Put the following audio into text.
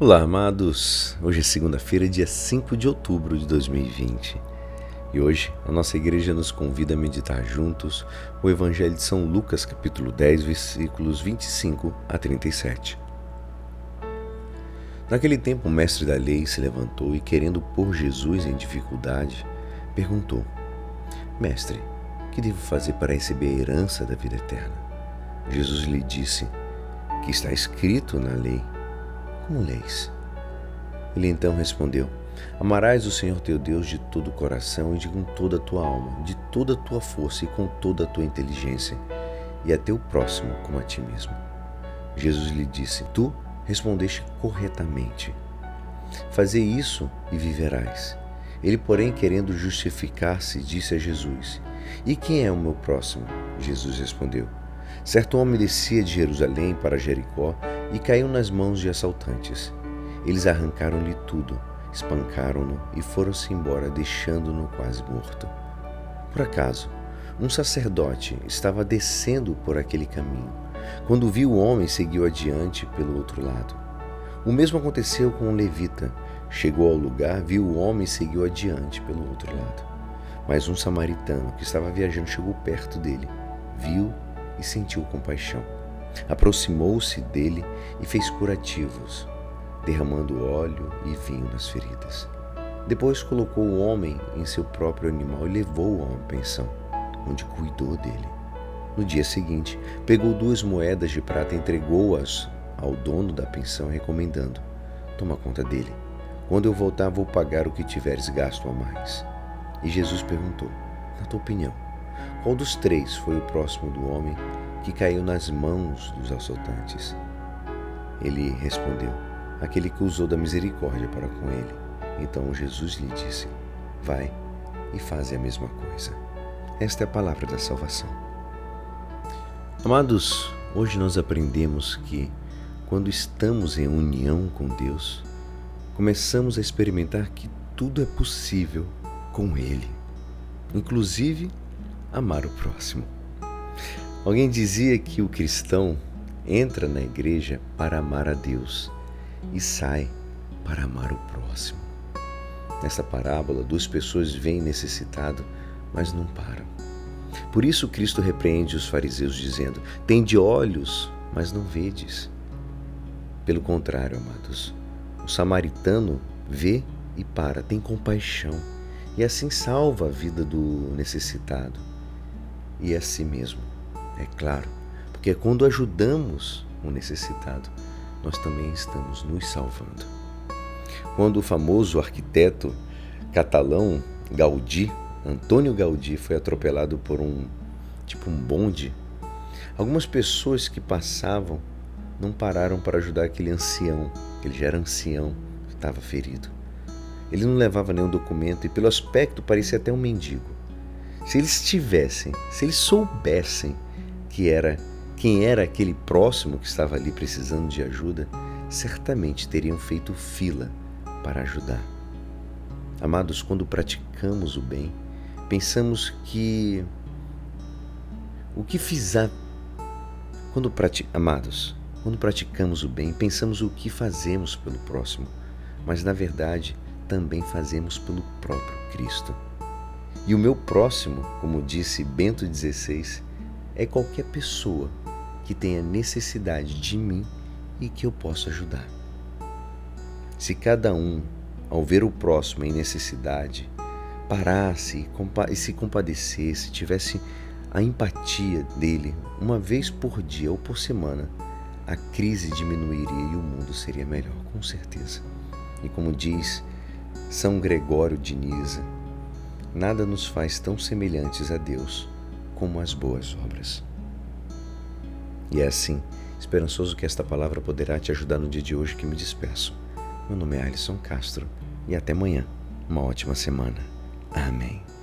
Olá, amados! Hoje é segunda-feira, dia 5 de outubro de 2020 e hoje a nossa igreja nos convida a meditar juntos o Evangelho de São Lucas, capítulo 10, versículos 25 a 37. Naquele tempo, o mestre da lei se levantou e, querendo pôr Jesus em dificuldade, perguntou: Mestre, que devo fazer para receber a herança da vida eterna? Jesus lhe disse: Que está escrito na lei como leis? Ele então respondeu: Amarás o Senhor teu Deus de todo o coração e de com toda a tua alma, de toda a tua força e com toda a tua inteligência, e a teu próximo como a ti mesmo. Jesus lhe disse: Tu respondeste corretamente. Fazei isso e viverás. Ele, porém, querendo justificar-se, disse a Jesus: E quem é o meu próximo? Jesus respondeu: Certo homem descia de Jerusalém para Jericó e caiu nas mãos de assaltantes. Eles arrancaram-lhe tudo, espancaram-no e foram-se embora, deixando-no quase morto. Por acaso, um sacerdote estava descendo por aquele caminho. Quando viu o homem, seguiu adiante pelo outro lado. O mesmo aconteceu com um levita. Chegou ao lugar, viu o homem e seguiu adiante pelo outro lado. Mas um samaritano que estava viajando chegou perto dele, viu e sentiu compaixão. Aproximou-se dele e fez curativos, derramando óleo e vinho nas feridas. Depois colocou o homem em seu próprio animal e levou-o a uma pensão, onde cuidou dele. No dia seguinte, pegou duas moedas de prata e entregou-as ao dono da pensão, recomendando: Toma conta dele. Quando eu voltar, vou pagar o que tiveres gasto a mais. E Jesus perguntou: Na tua opinião, qual dos três foi o próximo do homem que caiu nas mãos dos assaltantes? Ele respondeu: Aquele que usou da misericórdia para com ele. Então Jesus lhe disse: Vai e faze a mesma coisa. Esta é a palavra da salvação. Amados, hoje nós aprendemos que quando estamos em união com Deus, começamos a experimentar que tudo é possível com Ele, inclusive amar o próximo. Alguém dizia que o cristão entra na igreja para amar a Deus e sai para amar o próximo. Nesta parábola, duas pessoas vêm necessitado, mas não param. Por isso Cristo repreende os fariseus dizendo: Tende olhos, mas não vedes. Pelo contrário, amados, o samaritano vê e para, tem compaixão e assim salva a vida do necessitado e a si mesmo. É claro, porque quando ajudamos o necessitado, nós também estamos nos salvando. Quando o famoso arquiteto catalão Gaudí, Antônio Gaudí, foi atropelado por um tipo um bonde, algumas pessoas que passavam não pararam para ajudar aquele ancião, ele já era ancião, estava ferido. Ele não levava nenhum documento e, pelo aspecto, parecia até um mendigo. Se eles tivessem, se eles soubessem que era quem era aquele próximo que estava ali precisando de ajuda, certamente teriam feito fila para ajudar. Amados, quando praticamos o bem, pensamos que o que fizer quando prati... amados, quando praticamos o bem, pensamos o que fazemos pelo próximo, mas na verdade também fazemos pelo próprio Cristo. E o meu próximo, como disse Bento XVI, é qualquer pessoa que tenha necessidade de mim e que eu possa ajudar. Se cada um, ao ver o próximo em necessidade, parasse e se compadecesse, tivesse a empatia dele uma vez por dia ou por semana, a crise diminuiria e o mundo seria melhor, com certeza. E como diz São Gregório de Nisa, nada nos faz tão semelhantes a Deus como as boas obras. E é assim, esperançoso que esta palavra poderá te ajudar no dia de hoje que me despeço. Meu nome é Alisson Castro e até amanhã. Uma ótima semana. Amém.